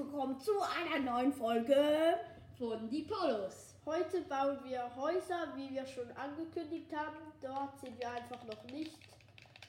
willkommen zu einer neuen Folge. von die Polos. Heute bauen wir Häuser, wie wir schon angekündigt haben. Dort sind wir einfach noch nicht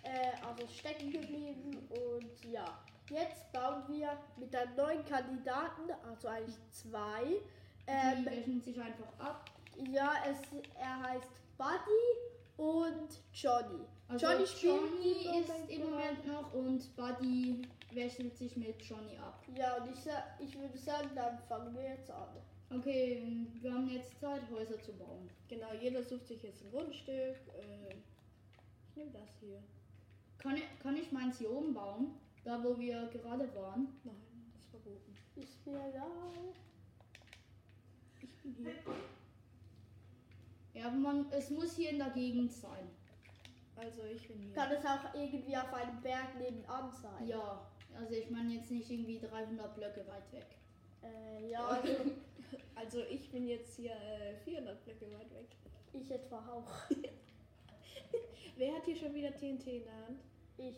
äh, also stecken geblieben. Und ja, jetzt bauen wir mit einem neuen Kandidaten, also eigentlich zwei. Die Ähm, wechseln sich einfach ab. ja, es, er heißt Buddy und Johnny. Also Johnny Johnny, ist im Moment noch und Buddy wechselt sich mit Johnny ab. Ja, und ich, ich würde sagen, dann fangen wir jetzt an. Okay, wir haben jetzt Zeit, Häuser zu bauen. Genau, jeder sucht sich jetzt ein Grundstück. Äh, ich nehme das hier. Kann ich, kann ich meins hier oben bauen? Da, wo wir gerade waren? Nein, das ist verboten. Ist mir egal. Ich bin hier. Ja, aber man, es muss hier in der Gegend sein. Also ich bin hier. Kann es auch irgendwie auf einem Berg nebenan sein? Ja, also ich meine jetzt nicht irgendwie 300 Blöcke weit weg. Äh, ja, also Also ich bin jetzt hier äh, 400 Blöcke weit weg. ich etwa auch. Wer hat hier schon wieder TNT in der Hand? Ich.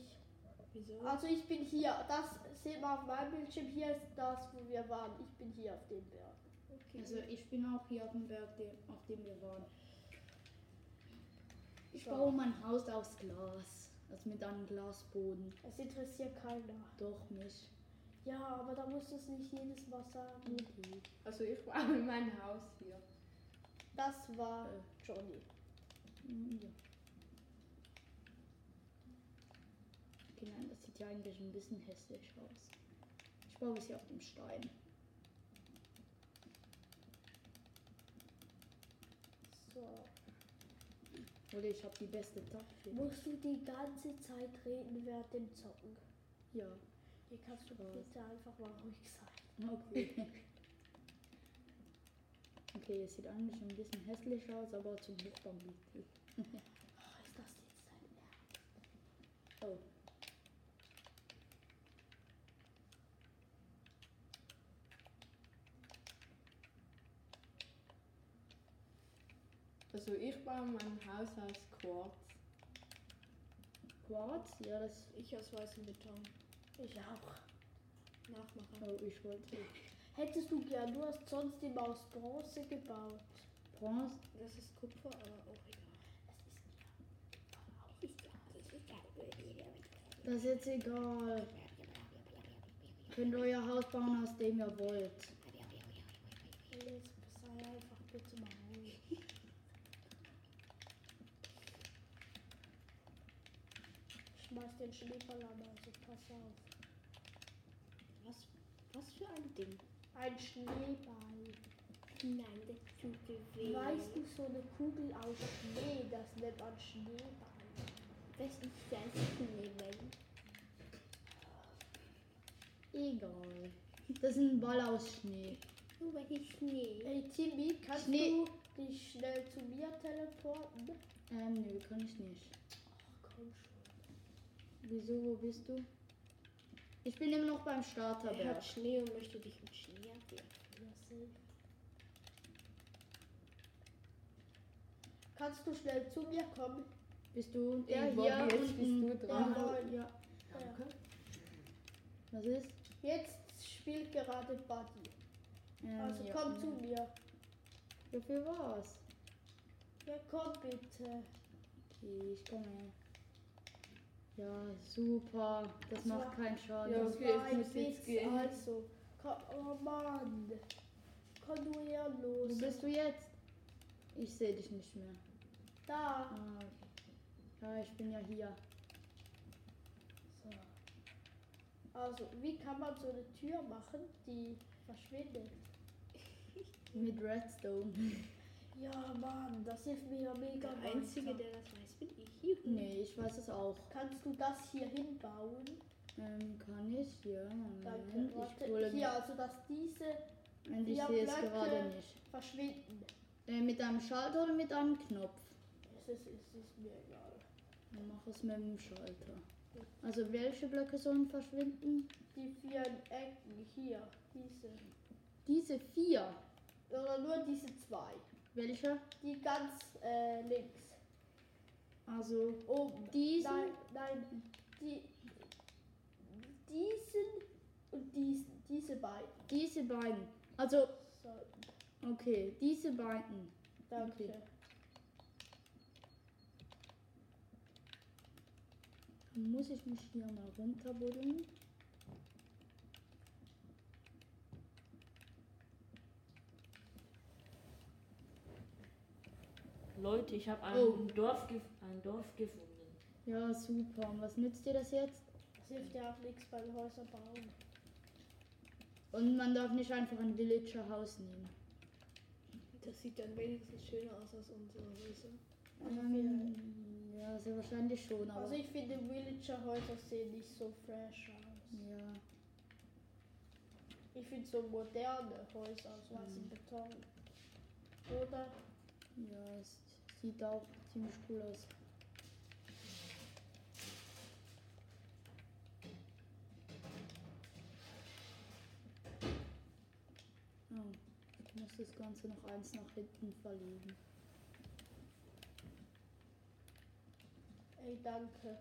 Wieso? Also ich bin hier. Das seht man auf meinem Bildschirm. Hier ist das, wo wir waren. Ich bin hier auf dem Berg. Okay. Also ich bin auch hier auf dem Berg, dem, auf dem wir waren. Ich So. baue mein Haus aus Glas. Also mit einem Glasboden. Es interessiert keiner. Doch mich. Ja, aber da musst du es nicht jedes Mal sagen. Also ich baue mein Haus hier. Das war Johnny. Mm, Ja. Okay, nein, das sieht ja eigentlich ein bisschen hässlich aus. Ich baue es hier auf dem Stein. So. Oder ich habe die beste Taktik. Musst du die ganze Zeit reden während dem Zocken? Ja. Hier kannst du Was? bitte einfach mal ruhig sein. Okay. Okay, es sieht eigentlich ein bisschen hässlich aus, aber zum sie. Oh, ist das jetzt dein Ernst? Oh. Also ich baue mein Haus aus Quarz. Quarz? Ja, das. Ich aus weißem Beton. Ich auch. Nachmacher. Oh, ich wollte. Hättest du gern, du hast sonst immer aus Bronze gebaut. Bronze? Das ist Kupfer, aber auch egal. Das ist jetzt egal. Könnt euer Haus bauen, aus dem ihr wollt. Jetzt sei einfach bitte mal ruhig. Schmeiß den Schneeball an, also pass auf. Was, was für ein Ding? Ein Schneeball. Nein, das tut weh. Weißt du, so eine Kugel aus Schnee, das nennt man Schneeball. was ist das Schneeball? Egal. Das ist ein Ball aus Schnee. Was ist Schnee? Hey Timmy, kannst Schnee. du dich schnell zu mir teleporten? Ähm, nö, kann ich nicht. Ach komm schon. Wieso, wo bist du? Ich bin immer noch beim Er Starterberg. hat Schnee und möchte dich mit Schnee abwerfen. Ja, safe. Kannst du schnell zu mir kommen? Bist du der hier jetzt unten? bist du dran. Ja, Ja. ja. Ja. Was ist? Jetzt spielt gerade Buddy. Ähm, Also ja. komm zu mir. Wofür war's? Ja, komm bitte. Okay, ich komme. Ja, super. Das Das macht war- keinen Schaden. Ja, Das okay, war es ein jetzt Witz, gehen. also. Oh Mann. Komm du her los. Wo bist du jetzt? Ich sehe dich nicht mehr. Da. Ah, ja, ich bin ja hier. So. Also, wie kann man so eine Tür machen, die verschwindet? Mit Redstone. Ja, Mann, das hilft mir ja mega Der Einzige, weiter. der das weiß, bin ich. Juhu. nee, ich weiß es auch. Kannst du das hier hinbauen? Ähm, kann ich? Ja, Danke. Moment. Ich hole hier, also dass diese Und ich sehe es gerade nicht. verschwinden. Äh, mit einem Schalter oder mit einem Knopf? Es ist, es ist mir egal. Dann mach es mit dem Schalter. Also welche Blöcke sollen verschwinden? Die vier Ecken hier, diese. Diese vier. Oder nur diese zwei. Welche? Die ganz äh, links. Also Oben. Diesen? Nein, nein. Die, diesen Und dies, diese beiden. Diese beiden. Also, So, okay, diese beiden. danke. Okay. Dann muss ich mich hier mal runterbuddeln. Leute, ich habe ein, Oh. Dorf ein Dorf gefunden. Ja, super. Und was nützt dir das jetzt? Das hilft ja auch nichts beim Häuser bauen. Und man darf nicht einfach ein Villager-Haus nehmen. Das sieht dann wenigstens schöner aus als unsere Häuser. Ähm, ja, sehr wahrscheinlich schon, aber. Also ich finde Villager-Häuser sehen nicht so fresh aus. ja. Ich finde so moderne Häuser aus weißem Beton. Oder? Ja, es sieht auch ziemlich cool aus. Oh, ich muss das Ganze noch eins nach hinten verlegen. Ey, danke.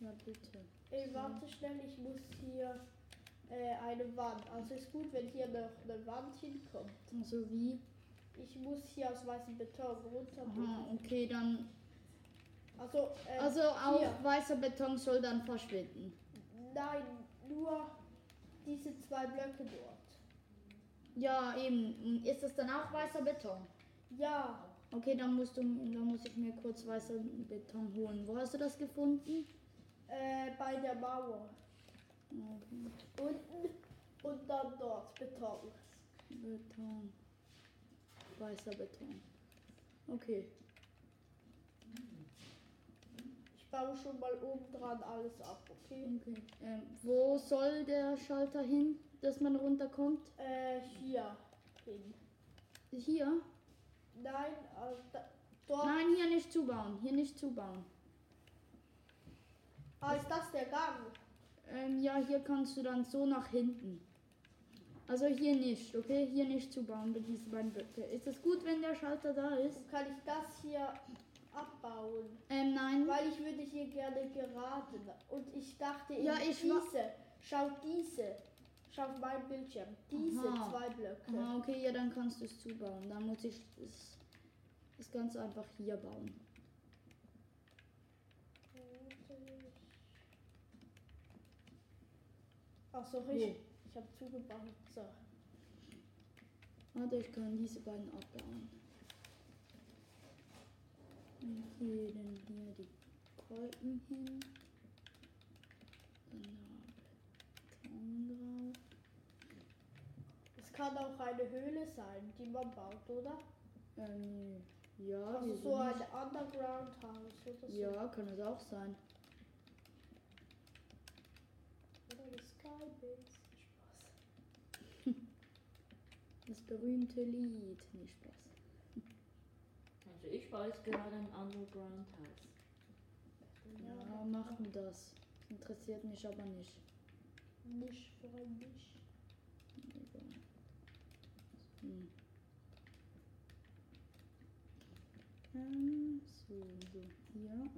Ja, bitte. Ey, warte schnell, ich muss hier äh, eine Wand. Also ist gut, wenn hier noch eine Wand hinkommt. Also wie? Ich muss hier aus weißem Beton runter. Aha, okay, dann. Also, äh, Also auch hier. weißer Beton soll dann verschwinden. Nein, nur diese zwei Blöcke dort. Ja, eben. Ist das dann auch weißer Beton? Ja, Okay, dann musst du, dann muss ich mir kurz weißer Beton holen. Wo hast du das gefunden? äh, bei der Mauer. Okay. Unten und dann dort Beton. Beton. Weißer Beton. Okay. Ich baue schon mal oben dran alles ab, okay? okay. Ähm, wo soll der Schalter hin, dass man runterkommt? Äh, hier hin. Hier? Nein, äh, da, dort. Nein, hier nicht zubauen. Hier nicht zubauen. Ah, ist das der Gang? Ähm, ja, hier kannst du dann so nach hinten. Also hier nicht, okay? Hier nicht zubauen, bei diese beiden Blöcke. Ist es gut, wenn der Schalter da ist? Und kann ich das hier abbauen? Ähm, nein. Weil ich würde hier gerne gerade. Und ich dachte, Ja, ich diese. Schau diese. Schau auf meinen Bildschirm. Diese Aha. zwei Blöcke. Aha, okay, ja, dann kannst du es zubauen. Dann muss ich es, es ganz einfach hier bauen. Ach so, ich, ich habe zugebaut. So. Warte, ich kann diese beiden abbauen. Und hier dann hier die Kolben hin. Dann da Beton drauf. Es kann auch eine Höhle sein, die man baut, oder? Ähm, ja, Also so ein Underground-Haus oder so. Ja, kann es auch sein. Oder eine Skybase. Spaß. Das berühmte Lied. Nicht Spaß. Also ich baue jetzt gerade ein Underground-Haus. Ja, machen das. Interessiert mich aber nicht. Nicht freundlich. Hm. Ähm, so, so, hier einmal.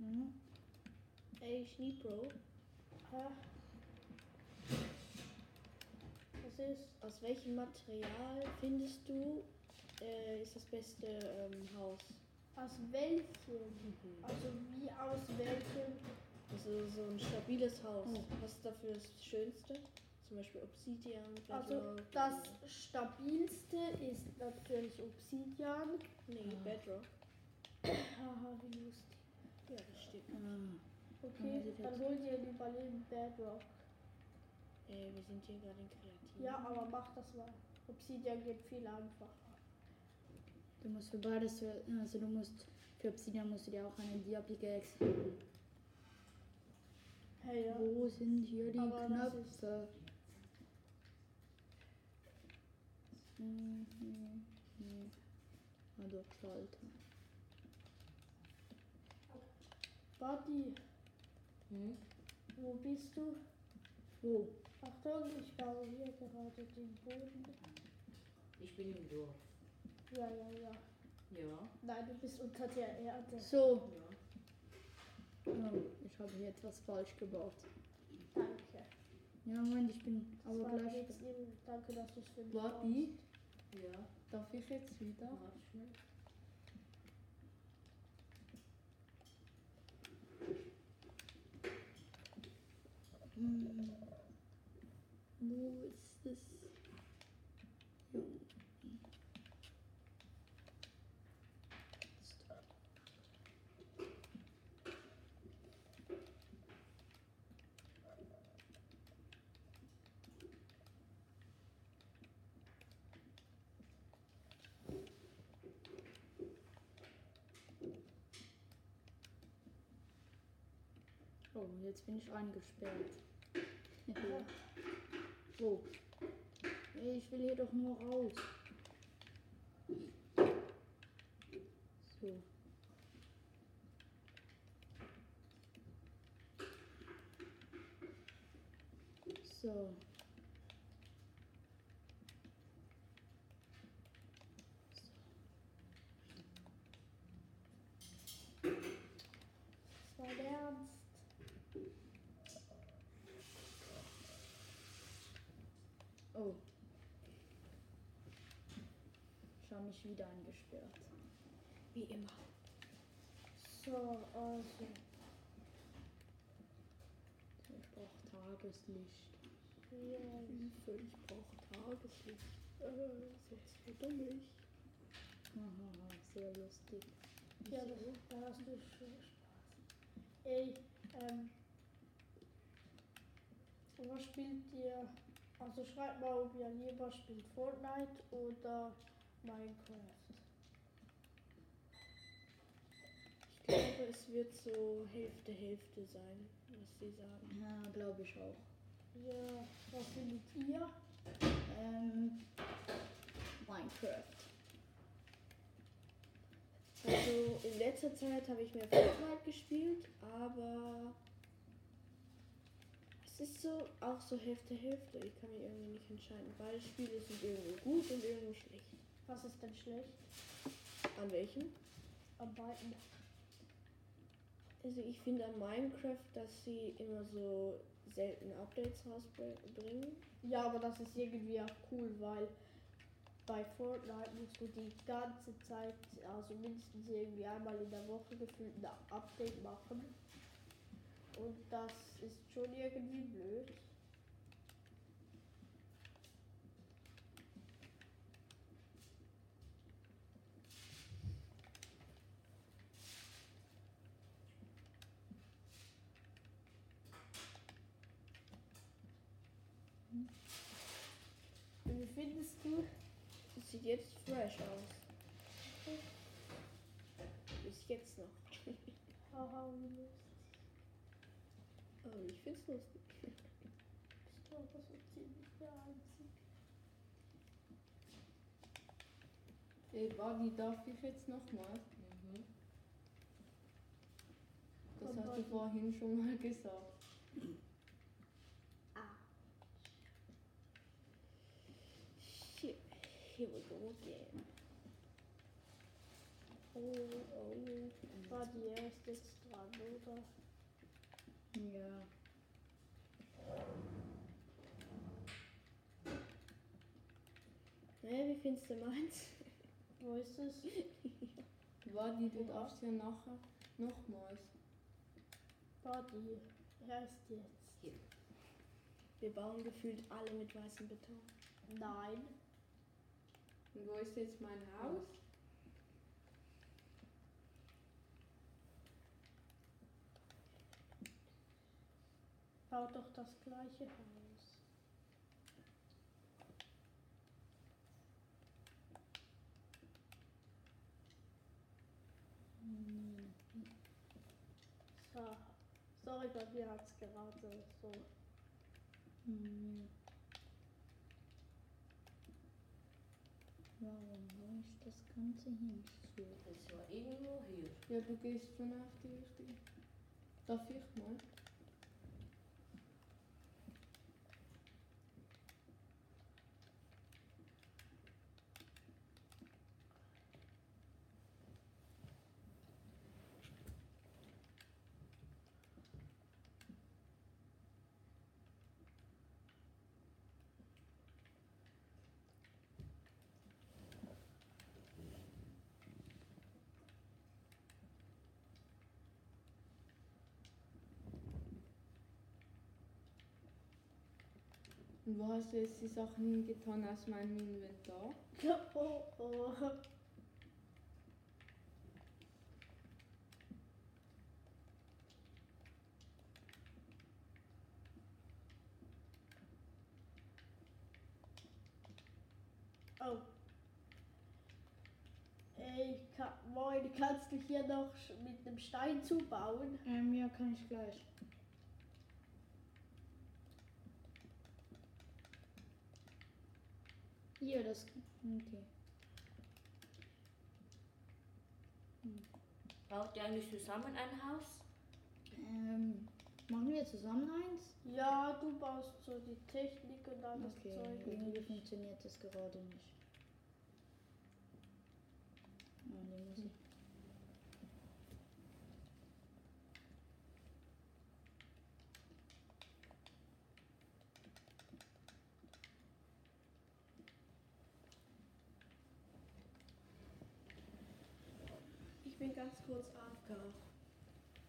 Ja. Ey, Schneebro, Hä? Was ist? aus welchem Material findest du äh, ist das beste ähm, Haus? Aus welchem? Also wie aus welchem? Also so ein stabiles Haus. Oh. Was ist dafür das Schönste? Zum Beispiel Obsidian, Also das stabilste ist natürlich Obsidian. Nee, Bedrock. Haha, wie lustig. Ja, das steht. Ah, Okay, dann hol dir ein Überleben Bedrock. Äh, wir sind hier gerade in Kreativ. Ja, aber mach das mal. Obsidian geht viel einfacher. du musst für beides, für- also du musst, für Obsidian musst du dir auch eine Dia-Pickaxe holen. Hey, ja. Wo sind hier die Aber Knöpfe? Mhm, nee. Ah doch, Schalter. Buddy, Hm? wo bist du? Wo? Achtung, ich baue hier gerade den Boden. Ich bin im Dorf. Ja, ja, ja. Ja. Nein, du bist unter der Erde. So, Ja. oh, ich habe hier etwas falsch gebaut. Danke. Ja, Moment, ich bin Das aber gleich. jetzt eben, danke, dass du es für mich Warte, Ja. darf ich jetzt wieder? Warte schnell. Hm. Wo ist es? Jo. Oh, jetzt bin ich eingesperrt. so. Ich will hier doch nur raus. So. So. Das war der Ernst. Oh. Ich habe mich wieder eingesperrt. Wie immer. So, also. Ich brauche Tageslicht. Hier. Hilfe, ich brauche Tageslicht. Äh, sonst verdumme ich. Haha, sehr lustig. Ja, da hast du schon Spaß. Ey, ähm. Was spielt ihr? Also schreibt mal, ob ihr lieber spielt Fortnite oder Minecraft. Ich glaube, es wird so Hälfte, Hälfte sein, was sie sagen. Ja, glaube ich auch. Ja, was findet ihr? Ähm, Minecraft. Also in letzter Zeit habe ich mehr Fortnite gespielt, aber es ist so auch so Hälfte, Hälfte. Ich kann mich irgendwie nicht entscheiden. Beide Spiele sind irgendwie gut und irgendwie schlecht. Was ist denn schlecht An welchem? am beiden? Also ich finde an Minecraft, dass sie immer so selten Updates rausbringen. Ja, aber das ist irgendwie auch cool, weil bei Fortnite musst du die ganze Zeit, also mindestens irgendwie einmal in der Woche gefühlt ein Update machen. Und das ist schon irgendwie blöd. Wie findest du? Das sieht jetzt fresh aus. Bis jetzt noch. Haha, wie lustig. Aber ich finde es lustig. Ich glaube, das wird ziemlich der Einzige. Ey, Wadi, darf ich jetzt nochmal? Mhm. Das hast du vorhin schon mal gesagt. here we go again. Oh, oh. War die erste jetzt dran, oder? Ja. Naja, wie findest du meins? Wo ist es? Wadi, du darfst ja nachher nochmals. War die erst jetzt? Wir bauen gefühlt alle mit weißem Beton. Nein. Und wo ist jetzt mein Haus? Bau doch das gleiche Haus. So. Sorry, bei mir hat es gerade so. Hm. Warum mache ich das Ganze hier nicht so? Das war irgendwo hier. Ja, du gehst schon auf die richtige. Darf ich mal? Und wo hast du jetzt die Sachen hingetan aus meinem Inventar? Oh, oh. Oh. Ey, kann, moin, kannst du hier noch mit einem Stein zubauen? Ähm, ja, kann ich gleich. Hier, das. Okay. Baut ihr eigentlich zusammen ein Haus? Ähm, machen wir zusammen eins? Ja, du baust so die Technik und alles Okay, Zeug. irgendwie funktioniert das gerade nicht. Ah, nee, muss ich. Ich bin ganz kurz AFK.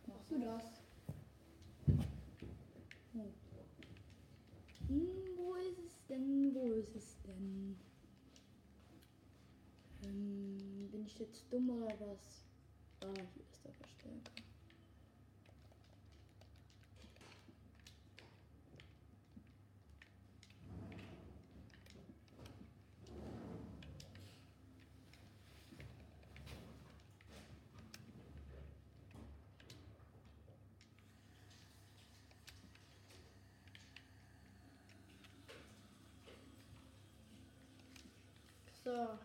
Machst du das? Hm. Hm, wo ist es denn? Wo ist es denn? Ähm, bin ich jetzt dumm oder was? Ah, hier ist der Verstärker. So.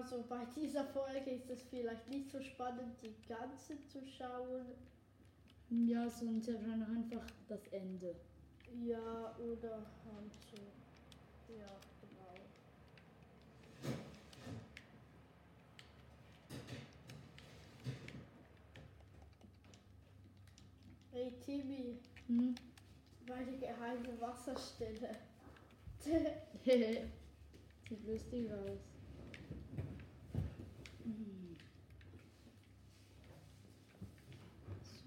Also bei dieser Folge ist es vielleicht nicht so spannend, die ganze zu schauen. Ja, sonst dann einfach das Ende. Ja, oder halt so. Ja, genau. Hey Timmy, Hm? meine geheime Wasserstelle. Sieht lustig aus. Hm.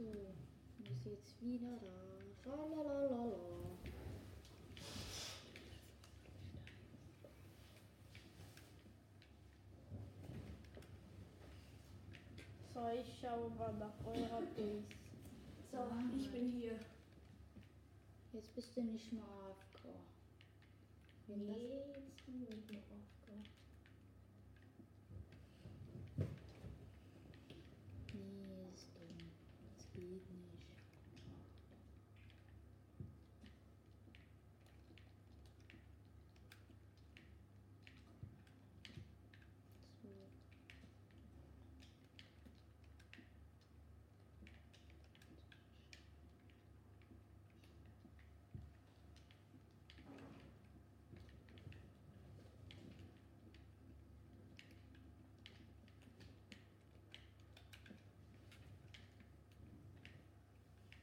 So, wie sieht's wieder da? Schalalala. So, ich schaue mal nach eurer Base. So, ich bin hier. Jetzt bist du nicht mehr AFK. Wenn das- jetzt bin ich noch AFK. Nee, ist dumm. Das geht nicht. So.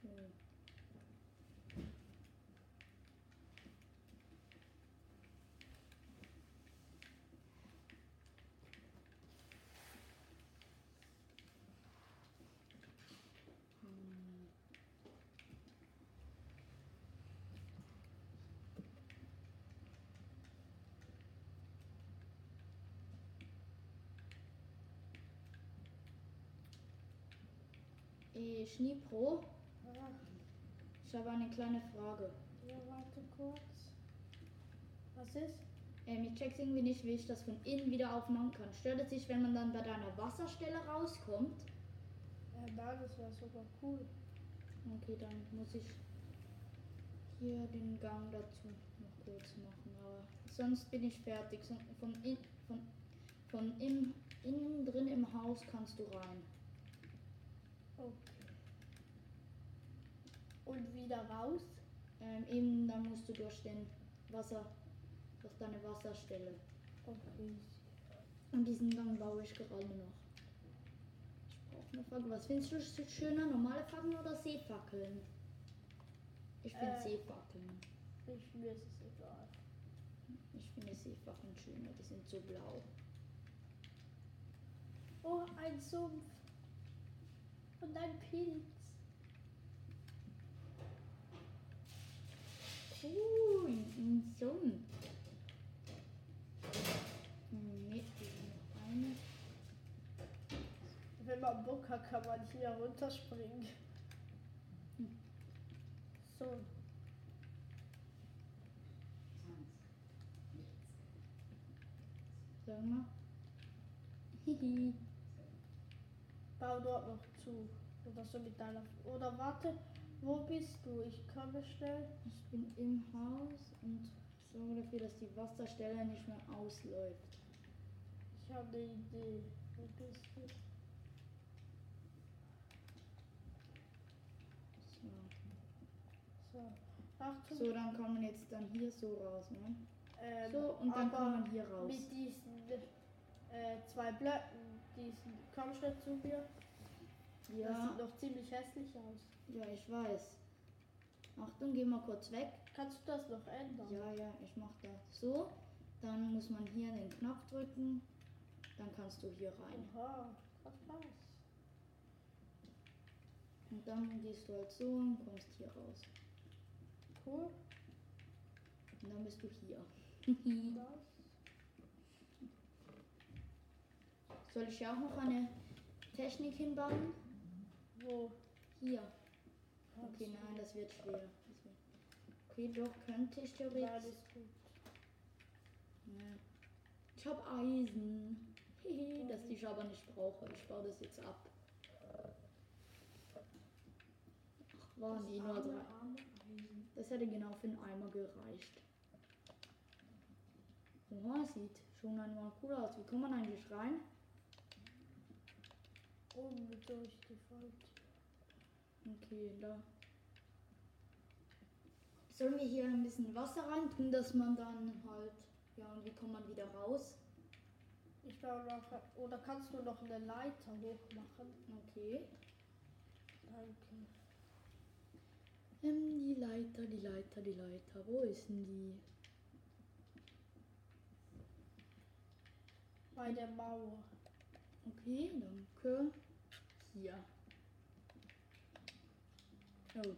So. Hm. Eh, Schneepro, ich habe eine kleine Frage. ja, warte kurz. Was ist? Ähm, ich check's irgendwie nicht, wie ich das von innen wieder aufmachen kann. Stört es sich, wenn man dann bei deiner Wasserstelle rauskommt? Äh, nein, das wäre sogar cool. Okay, dann muss ich hier den Gang dazu noch kurz machen. Aber sonst bin ich fertig. Von, in, von, von im, innen drin im Haus kannst du rein. Okay. Und wieder raus? Ähm, eben, dann musst du durch den Wasser, durch deine Wasserstelle. Okay. Und diesen Gang baue ich gerade noch. Ich brauche eine Fackel. Was findest du sch- schöner? Normale Fackeln oder Seefackeln? Ich finde Äh. Seefackeln. Ich, mir ist es egal. Ich finde Seefackeln schöner. Die sind so blau. Oh, ein Sumpf. Und oh, ein Pilz. Uh, ein Sumpf. Nee, noch eine. Wenn man Bock hat, kann man hier runterspringen. Zu. Oder so mit deiner. Oder warte, wo bist du? Ich komme schnell. Ich bin im Haus und sorge dafür, dass die Wasserstelle nicht mehr ausläuft. Ich habe eine Idee. Wo bist du? So. So. Achtung. so, dann kann man jetzt dann hier so raus, ne? ähm, So, und dann man hier raus. Mit diesen äh, zwei Blöcken, diesen. Komm schnell zu mir. Das Ja, sieht noch ziemlich hässlich aus. ja, ich weiß. Achtung, geh mal kurz weg. Kannst du das noch ändern? Ja, ja, ich mach das. So, dann muss man hier den Knopf drücken. Dann kannst du hier rein. Was war's? Und dann gehst du halt so und kommst hier raus. Cool. Und dann bist du hier. Soll ich ja auch noch eine Technik hinbauen? Wo? Hier. Okay, nein, das wird schwer. Okay, doch, könnte ich theoretisch. ist gut. Ja. Ich hab Eisen. Das ich aber nicht brauche. Ich baue das jetzt ab. Ach, waren die nur drei. Das hätte genau für einen Eimer gereicht. Oha, sieht schon einmal cool aus. Wie kommt man eigentlich rein? Oben durch die Front. Okay, da. Sollen wir hier ein bisschen Wasser rein tun, dass man dann halt. Ja, und wie kommt man wieder raus? Ich noch. Oder kannst du noch eine Leiter hochmachen? Okay. Danke. Ähm, die Leiter, die Leiter, die Leiter. Wo ist denn die? Bei der Mauer. Okay, danke. Hier. Oh.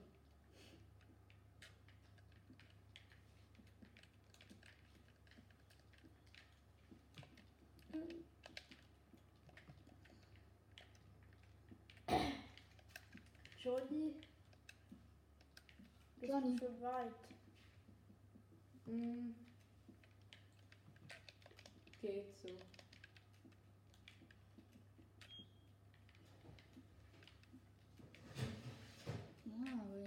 Johnny? Bist Johnny. du schon weit? Mm. Geht so.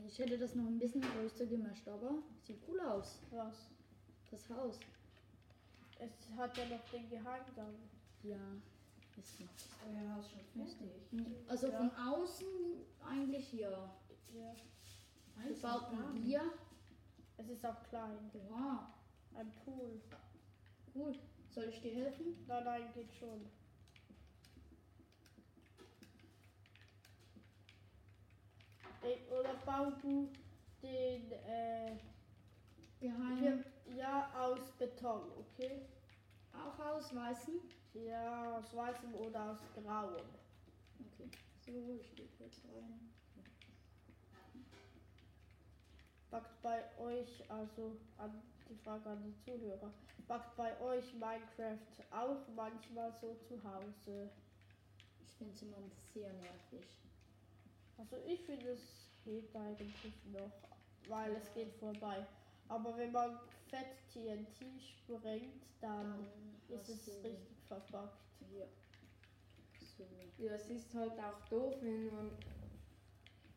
Ich hätte das noch ein bisschen größer gemischt, aber sieht cool aus. Was? Das Haus. Es hat ja noch den Geheimgang. Ja, ist noch. Euer Haus schon fertig. Also Ja. von außen eigentlich ja. Ja. Gebaut mit Bier. Es ist auch klein. Wow, Ein Pool. cool. Soll ich dir helfen? Nein, nein, geht schon. Oder bau du den, äh, Geheim. hier, ja, aus Beton, okay? Auch aus weißen. Ja, aus weißem oder aus grauem. Okay. So, ich gehe kurz rein. Backt bei euch, also an die Frage an die Zuhörer, backt bei euch Minecraft auch manchmal so zu Hause? Ich finde es immer sehr nervig. Also ich finde es geht eigentlich noch, weil es geht vorbei. Aber wenn man fett TNT sprengt, dann ist hast es richtig verpackt. Hier. So. Ja, es ist halt auch doof, wenn man,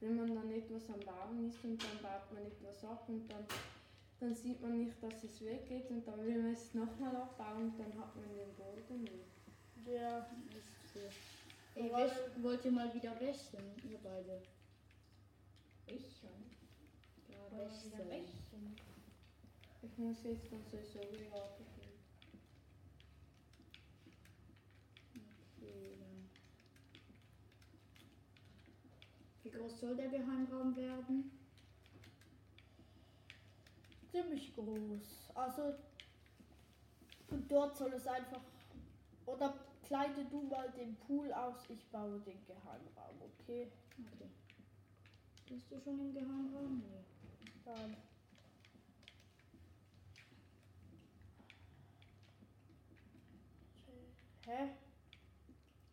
wenn man dann etwas am Bauen ist und dann baut man etwas ab und dann, dann sieht man nicht, dass es weggeht und dann will man es nochmal abbauen und dann hat man den Boden nicht. Ja, Ist so. Weil- wäsch, wollt ihr mal wieder wäschen, ihr beide? Ich schon. Ja, wäschen? Ich muss jetzt dann sowieso wieder abgehen. Okay. Wie groß soll der Geheimraum werden? ziemlich groß. Also und dort soll es einfach oder kleide du mal den Pool aus, ich baue den Geheimraum, okay? Okay. Bist du schon im Geheimraum? Nee. Dann Hä?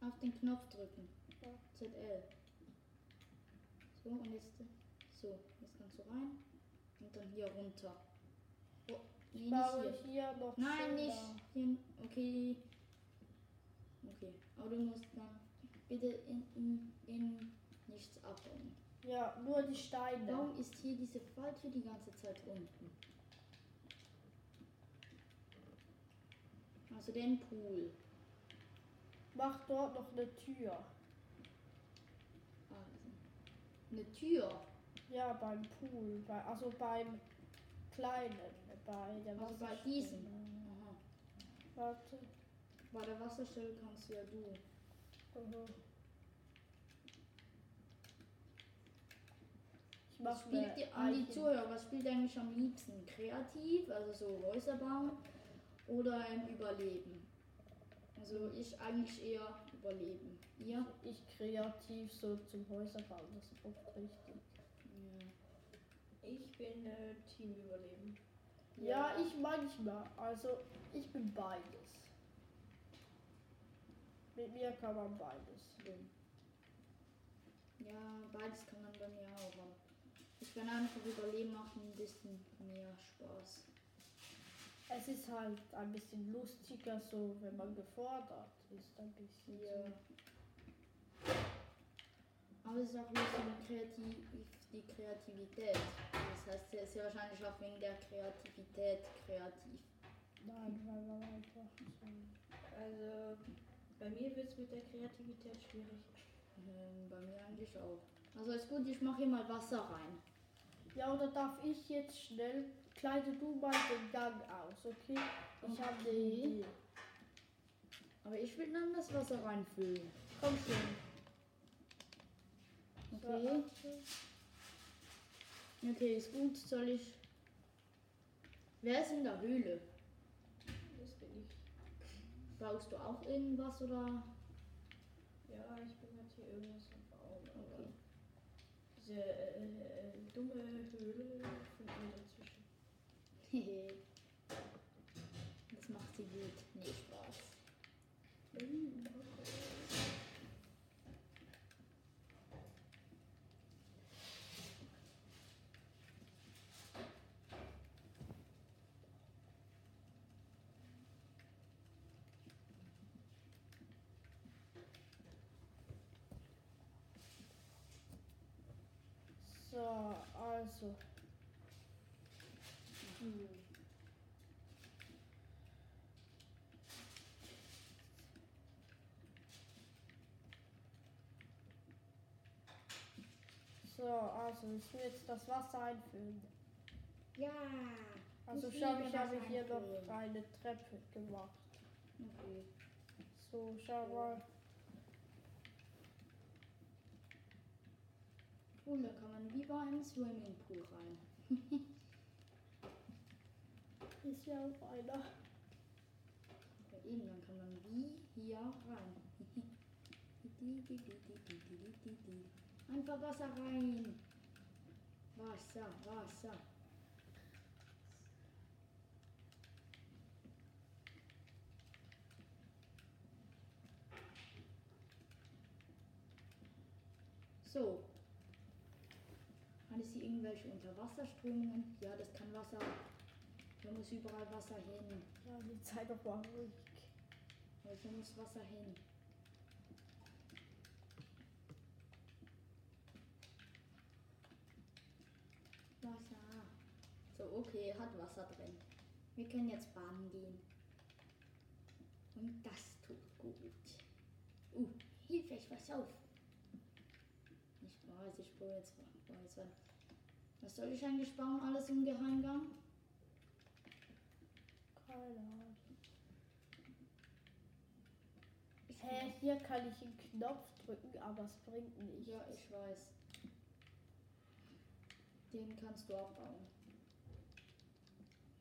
Auf den Knopf drücken. Ja. ZL. So, und jetzt. So, jetzt kannst du rein. Und dann hier runter. Oh, nee, nicht Baue hier. hier noch Nein, Schilder. nicht. Hier, okay. Aber du musst dann bitte in, in, in nichts abbauen. Ja, nur die Steine. Warum ist hier diese Falltür die ganze Zeit unten? Also den Pool. Mach dort noch eine Tür. Also. Eine Tür. Ja, beim Pool. Bei, also beim kleinen. Bei der Also bei diesem. Aha. Warte. Bei der Wasserstelle kannst ja du. Mhm. Ich Was spielt die, an die Zuhörer, was spielt eigentlich am liebsten? Kreativ, also so Häuser bauen oder im Überleben? Also ich eigentlich eher Überleben. Ihr? Ich kreativ so zum Häuserbauen, das ist oft richtig. Ja. Ich bin äh, Team Überleben. Ja, ich manchmal. Also ich bin beides. Mit mir kann man beides. Schlimm. Ja, beides kann man bei mir auch. Aber ich bin einfach Überleben macht ein bisschen mehr Spaß. Es ist halt ein bisschen lustiger so, wenn man gefordert ist. Ein bisschen. Ja. Aber es ist auch lustig mit Kreativ die Kreativität. Das heißt, er ist ja wahrscheinlich auch wegen der Kreativität kreativ. Nein, weil man einfach so. Also bei mir wird es mit der Kreativität schwierig. Ähm, bei mir eigentlich auch. Also ist gut, ich mache hier mal Wasser rein. Ja, oder darf ich jetzt schnell? Kleide du mal den Gang aus, okay? Ich habe eine Okay. Idee. Aber ich will dann das Wasser reinfüllen. Komm schon. Okay. Okay, ist gut. Soll ich. Wer ist in der Höhle? Brauchst du auch irgendwas oder? Ja, ich bin halt hier irgendwas am Bauen. Aber Okay. diese äh, dumme Höhle von mir dazwischen. Hehe. das macht sie gut. Nee, Spaß. So, also. Hm. So, also ich will jetzt das Wasser einfüllen. Ja. Also schau, ich habe hier noch eine Treppe gemacht. Okay. So, schau mal. Cool, da kann man wie bei einem Swimmingpool rein. Ist ja auch einer. Ja, eben, dann kann man wie hier rein. Einfach Wasser rein. Wasser, Wasser. So. Hier irgendwelche Unterwasserströmungen? Ja, das kann Wasser. Da muss überall Wasser hin. Ja, die Zeit doch mal ruhig. Aber hier muss Wasser hin. Wasser. So, okay, hat Wasser drin. Wir können jetzt baden gehen. Und das tut gut. Uh, Hilfe, ich weiß auf. Ich weiß, ich baue jetzt weiter. Was soll ich eigentlich bauen? Alles im Geheimgang? Keine Ahnung. Hä, hier kann ich einen Knopf drücken, aber es bringt nichts. Ja, ich weiß. Den kannst du abbauen.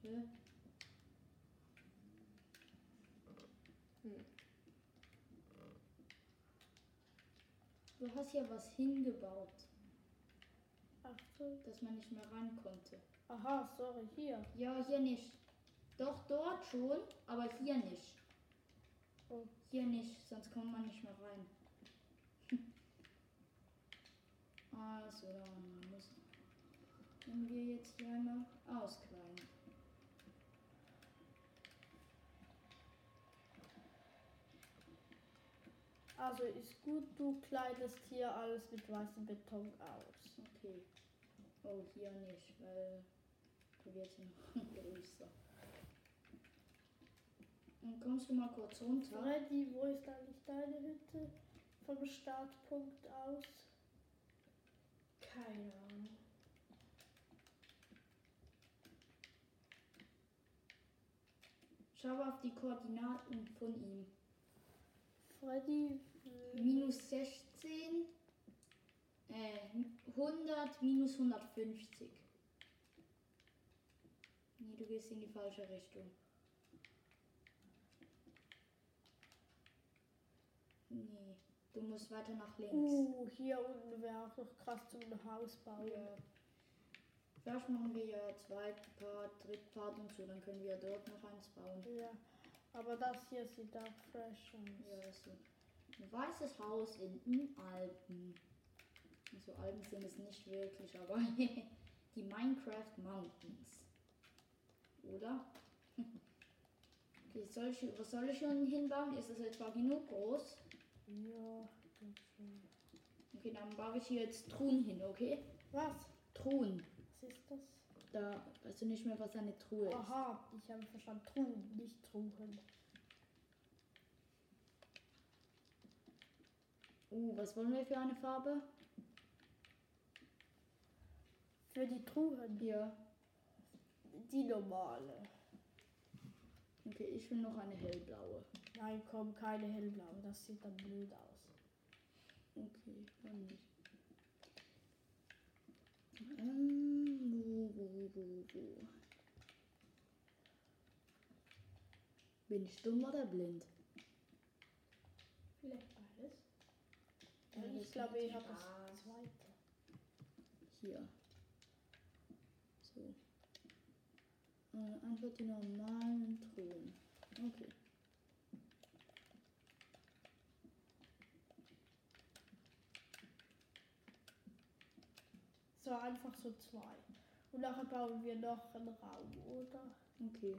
Ja? Hm. Du hast ja was hingebaut, Ach. Dass man nicht mehr ran konnte. Aha, sorry, hier. Ja, hier nicht. Doch dort schon, aber hier nicht. Oh. Hier nicht, sonst kommt man nicht mehr rein. also, dann muss. Wenn wir jetzt hier einmal auskleiden. Also ist gut, du kleidest hier alles mit weißem Beton aus. Okay. Oh, hier nicht, weil der wird hier noch größer. Dann kommst du mal kurz runter. Freddy, wo ist eigentlich deine Hütte vom Startpunkt aus? Keine Ahnung. Schau auf die Koordinaten von ihm. Freddy, Minus 16, äh, 100, minus 150. Nee, du gehst in die falsche Richtung. Nee, du musst weiter nach links. uh, hier unten wäre auch noch krass zum Haus bauen. Ja. Vielleicht machen wir ja Zweitpart, Drittpart und so, dann können wir dort noch eins bauen. Ja, aber das hier sieht auch fresh aus. Ja, das so. Ein weißes Haus in den Alpen. Also Alpen sind es nicht wirklich, aber die Minecraft Mountains. Oder? Okay, soll ich, was soll ich schon hinbauen? Ist das etwa genug groß? Ja. Okay, dann baue ich hier jetzt Truhen hin, okay? Was? Truhen. Was ist das? Da weißt du nicht mehr, was eine Truhe ist. Aha, ich habe verstanden, Truhen, nicht Truhen. Uh, was wollen wir für eine Farbe? Für die Truhen, Hier. die normale. Okay, ich will noch eine hellblaue. Nein, komm, keine hellblaue, das sieht dann blöd aus. Okay, dann nicht. Ähm, wo, wo, wo, wo? Bin ich dumm oder blind? Vielleicht beides. Ja, ich glaube, ich habe das zweite. Hier. So. Äh, einfach die normalen Thron. Okay. So, einfach so zwei. Und nachher bauen wir noch einen Raum, oder? Okay.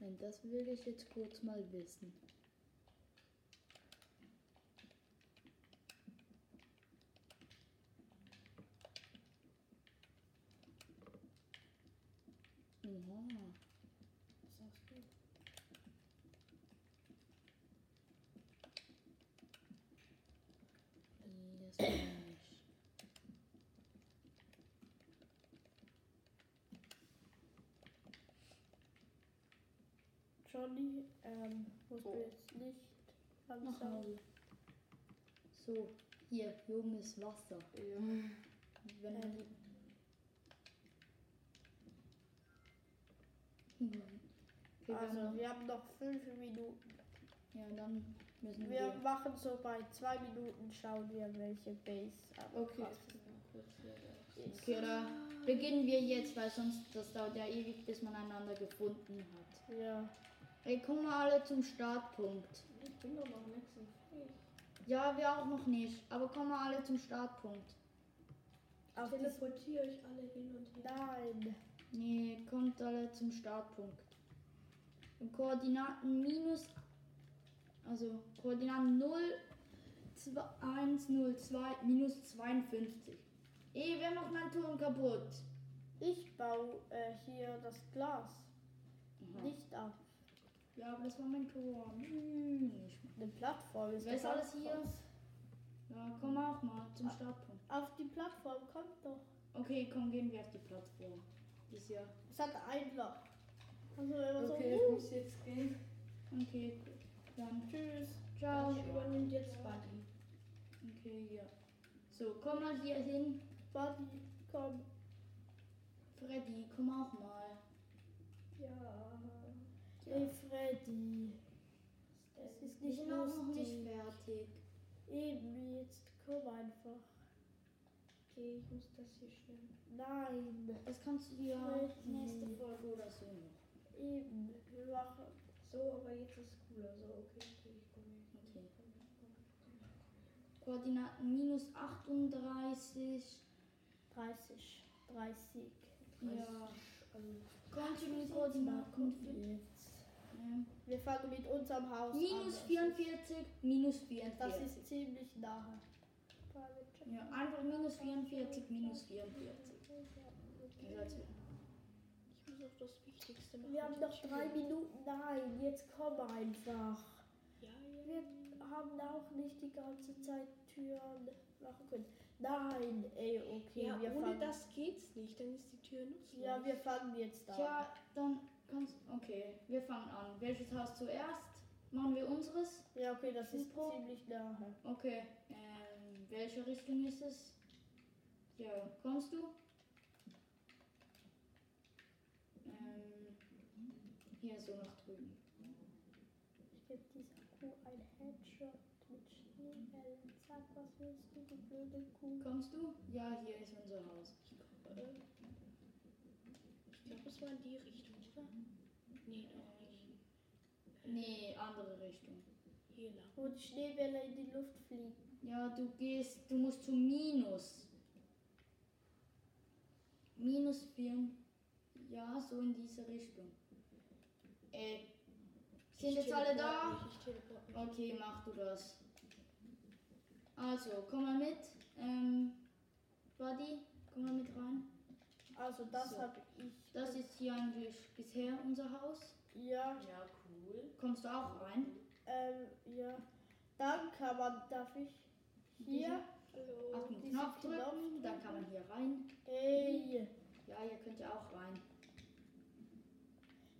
Nein, das will ich jetzt kurz mal wissen. Aha. Was sagst du? Nee, das kann ich nicht. Johnny, ähm, musst Oh. du jetzt nicht. Hause. So, hier, junges Wasser. Ja. Wenn man Ähm. die. Hm. Okay, wir haben Also, noch, wir haben noch fünf Minuten. ja, dann müssen Wir wir. machen so bei zwei Minuten, schauen wir, welche Base Okay. Okay, da beginnen wir jetzt, weil sonst das dauert ja ewig, bis man einander gefunden hat. Ja. Ey, kommen wir alle zum Startpunkt. Ich bin doch noch nicht so fähig. Ja, wir auch noch nicht, aber kommen wir alle zum Startpunkt. Auf die Teleportiere euch alle hin und her. Nein. Nee, kommt alle zum Startpunkt. Und Koordinaten minus, also Koordinaten 0, 2, 1, 0, 2, minus 52. Ey, wer macht meinen Turm kaputt? Ich baue äh, hier das Glas Aha. nicht ab. Ja, aber das war mein Turm. Hm. Eine Plattform ist Wer ist doch alles hier? Ja, komm auch mal zum Startpunkt. Auf die Plattform kommt doch. Okay, komm, gehen wir auf die Plattform. Die ist ja. Es hat ein Loch. Also immer Okay, ich so. Uh, muss jetzt gehen. Okay, gut. Dann tschüss. ciao. Ich übernimmt jetzt Buddy. Okay, ja. So, komm mal hier hin. Buddy, komm. Freddy, komm auch mal. Ja. Hey Freddy. Es ist nicht sind auch noch nicht lustig. fertig. Eben, jetzt komm einfach. Okay, ich muss das hier stellen. Nein. Das kannst du dir Freddy. nächste Folge oder so noch. Eben. Wir machen. So, aber jetzt ist cooler. So, okay, okay, ich komme. Okay. Koordinaten minus 38. 30. 30. Ja. Also, Koordinaten? Jetzt. Ja. Wir fangen mit unserem Haus Minus an. 44, minus Das 44. ist ziemlich nahe. Ja, einfach minus 44, minus 44. Ihr seid so- ich muss auch das Wichtigste machen. Wir haben noch drei Minuten. Nein, jetzt komm einfach. Ja, ja. Wir haben auch nicht die ganze Zeit Türen machen können. Nein, ey, okay, Ja, wir ohne fangen. das geht's nicht, dann ist die Tür nutzlos. Ja, wir fangen jetzt an. Tja, dann kannst Okay, wir fangen an. Welches Haus zuerst? Machen wir unseres? Ja, okay, das ist Super. ziemlich nahe. Okay. Ähm, welche Richtung ist es? Ja, kommst du? Ähm, hier so nach drüben. Ich gebe dieser Kuh ein Headshot mit Schneebällen. Sag, was willst du, du blöde Kuh? Kommst du? Ja, hier ist unser Haus. Ich glaube, es war in die Richtung, oder? Nee, noch nicht. Nee, andere Richtung. Hier lang. Wo die Schneebälle in die Luft fliegen. Ja, du gehst, du musst zu Minus. Minus 4. Ja, so in diese Richtung. Äh, sind Ich jetzt alle da? mich, Ich teleport mich. Okay, mach du das. Also, komm mal mit. Ähm, Buddy, komm mal mit rein. Also, das So. habe ich. Das ist hier eigentlich bisher unser Haus. Ja, Ja, cool. Kommst du auch rein? ähm, ja. Dann kann man, darf ich hier. Hallo. Auf den Knopf drücken, Knopf dann kann man hier rein. Ey, Ja, ihr könnt ja auch rein.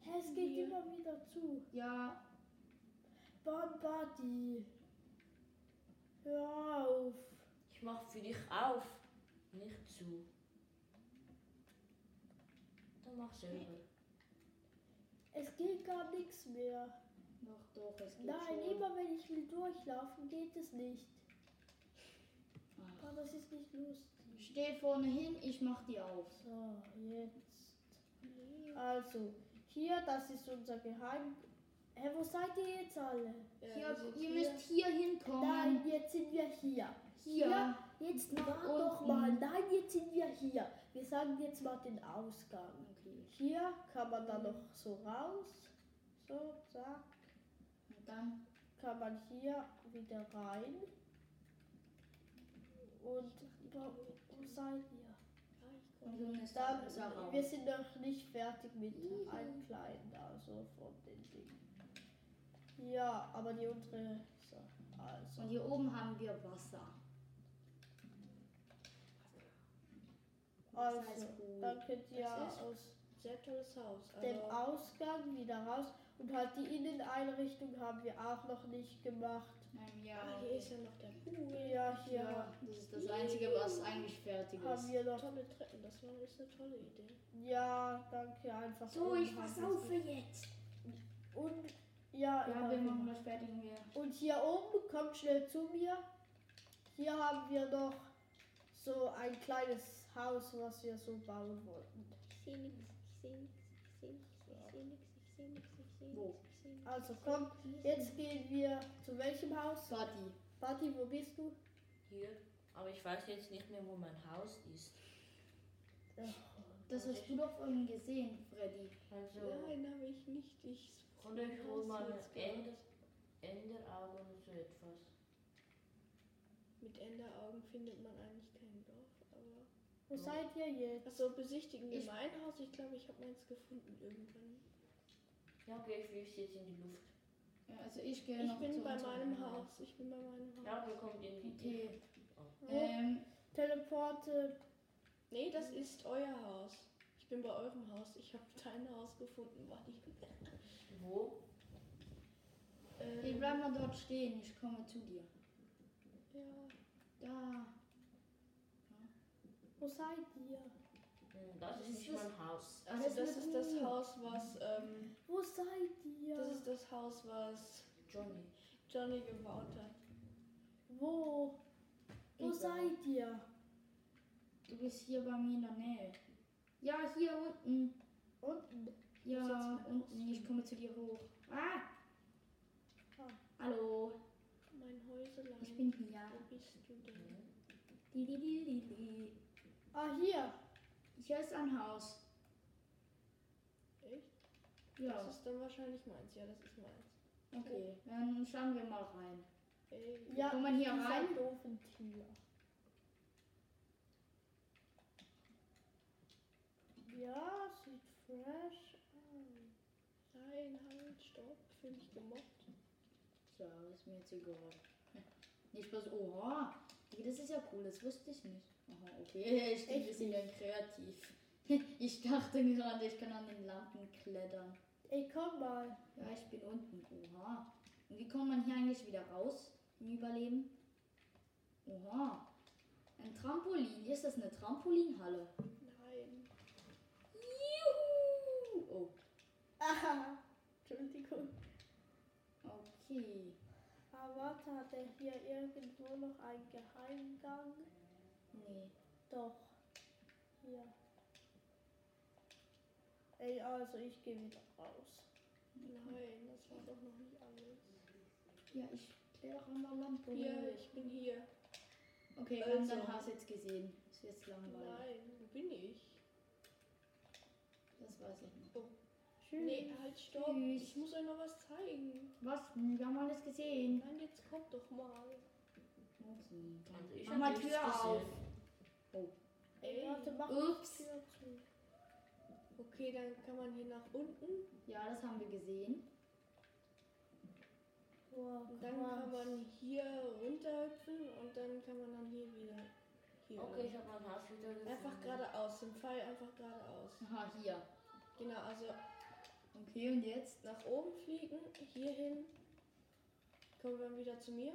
hä, es geht Hier. immer wieder zu. Ja, Bon Buddy. Hör auf. Ich mach für dich auf, nicht zu. Mach selber. Es geht gar nichts mehr. doch, doch, es geht Nein, schon. immer wenn ich will durchlaufen, geht es nicht. Ach. Aber das ist nicht lustig. Steh vorne hin, ich mach die auf. So, jetzt. Also, hier, das ist unser Geheim. Hä, wo seid ihr jetzt alle? Ja, Hier, ihr hier. müsst hier hinkommen. Nein, jetzt sind wir hier. Hier. Jetzt Nach warte doch mal. Nein, jetzt sind wir hier. Wir sagen jetzt mal den Ausgang. Okay. Hier kann man dann noch so raus. So, zack. Und dann, Kann man hier wieder rein. Und wo, wo seid ihr? und dann wir sind noch nicht fertig mit einem kleinen, also von. Ja, aber die untere, so, also. Und hier oben haben wir Wasser. Also, Das heißt cool. dann könnt ihr Das ist- aus Sehr tolles Haus. dem aber- Ausgang wieder raus. Und halt die Inneneinrichtung haben wir auch noch nicht gemacht. Ähm, ja, Ah, hier ist ja noch der Pool. Ja, hier ja, das ist das Einzige, was eigentlich fertig haben ist. wir noch. Tolle Treppen, das war ist eine tolle Idee. Ja, danke einfach. So, ich haben pass wir's auf für nicht. jetzt. Und ja, Ja, wir machen das fertig und wir. Und hier oben, kommt schnell zu mir. Hier haben wir noch so ein kleines Haus, was wir so bauen wollten. Ich sehe nichts, ich sehe nichts, ich sehe nichts, ich sehe nichts, ich sehe nichts, ich sehe Wo? nichts, ich sehe nichts. Also komm, jetzt gehen wir zu welchem Haus? Buddy. Buddy, wo bist du? Hier. Aber ich weiß jetzt nicht mehr, wo mein Haus ist. Das hast du doch vorhin gesehen, Freddy. Also, Nein, habe ich nicht. Ich oder ich hol mal jetzt ein gerade. Ender, Enderaugen oder so etwas. Mit Enderaugen findet man eigentlich kein Dorf, aber. Wo seid ihr jetzt? Achso, besichtigen wir Ich- mein Haus. Ich glaube, ich habe meins gefunden irgendwann. Ja, okay, ich fliege jetzt in die Luft. Ja, also ich gehe Ich noch bin zu bei meinem Haus. Ich bin bei meinem Haus. Ja, wir kommen in die Okay. Wo? Ähm, Teleporte. Nee, das ist euer Haus. Ich bin bei eurem Haus. Ich habe dein Haus gefunden, Buddy. Wo? hey, Ähm, bleib mal dort stehen, ich komme zu dir. ja. Da. Wo seid ihr? Hm, Das Das ist nicht das- mein Haus. Also Das das ist das. Haus, was ähm, Wo seid ihr? das ist das Haus, was Johnny. Johnny gebaut hat. Wo? Wo Egal. seid ihr? Du bist hier bei mir in der Nähe. Ja, hier unten. Unten. Ja, mein unten. Ich komme zu dir hoch. Ah! Ah. Hallo. Mein Häuser Roselein. Ich bin hier. Wo bist du denn? Di, di, di, di, di. Ah, hier. Hier ist ein Haus. Echt? Ja, Das ist dann wahrscheinlich meins. Ja, das ist meins. okay. Dann schauen wir mal rein. Ey, Ja, Kann man hier rein? doofen Tür. Ja, sieht fresh. Nein, halt, stopp. Fühl mich gemobbt. So, ist mir jetzt egal. Nicht bloß, oha. Nee, Das ist ja cool, das wusste ich nicht. Aha, okay. Ich bin ein bisschen ja kreativ. Ich dachte gerade, ich kann an den Lampen klettern. Ey, komm mal. Ja, ich bin unten. Oha. Und wie kommt man hier eigentlich wieder raus im Überleben? Oha. Ein Trampolin. Ist das eine Trampolinhalle? Nein. Juhu. Oh, Entschuldigung. okay. Aber warte, hat er hier irgendwo noch einen Geheimgang? Nee. Doch. Hier. Ey, also ich gehe wieder raus. Nein, das war doch noch nicht alles. Ja, ich kletter an der Lampe. Hier, ich bin hier. Okay, Also. dein Haus jetzt gesehen. Ist jetzt langweilig. Nein, wo bin ich? Das weiß ich nicht. Tschüss. Nee, halt, stopp. Tschüss. Ich muss euch noch was zeigen. Was? Hm, Wir haben alles gesehen. Nein, jetzt kommt doch mal. Okay. Also ich Mach hab mal Tür auf. gesehen. Ey, warte, mach Ups. die Tür zu. Okay, dann kann man hier nach unten. Ja, das haben wir gesehen. Boah, Und dann krass. kann man hier runterhüpfen und dann kann man dann hier wieder. Hier Okay, ich habe mein Haus wieder gefunden. Einfach geradeaus, den Pfeil einfach geradeaus. Aha, hier. Genau, also Okay, und jetzt? nach oben fliegen, hier hin. Kommen wir dann wieder zu mir.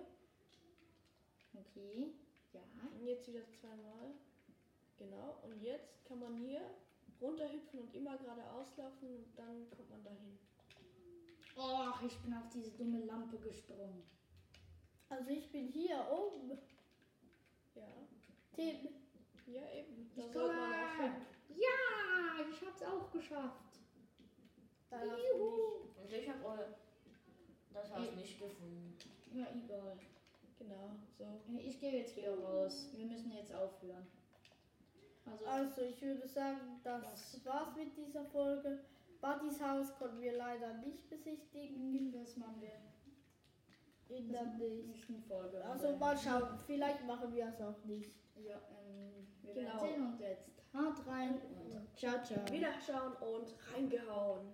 Okay. Ja. Und jetzt wieder zweimal. Genau. Und jetzt kann man hier runterhüpfen und immer geradeaus laufen und dann kommt man dahin. Och, ich bin auf diese dumme Lampe gesprungen. Also ich bin hier oben. Ja. Tim. Ja, eben. Da Ich sollte man auch hin. Ja, ich hab's auch geschafft. Da du nicht. Juhu. Also ich habe euer das Haus Ich- nicht gefunden. Ja, egal. Genau, so. Ich gehe jetzt wieder raus. Wir müssen jetzt aufhören. Also, Also ich würde sagen, das Was? war's mit dieser Folge. Buddys Haus konnten wir leider nicht besichtigen. das machen wir In der nächsten. Folge. Also mal schauen, vielleicht machen wir es auch nicht. Ja, ähm, wir Genau. sehen und jetzt hart rein und ciao, ciao. Wiederschauen und reingehauen.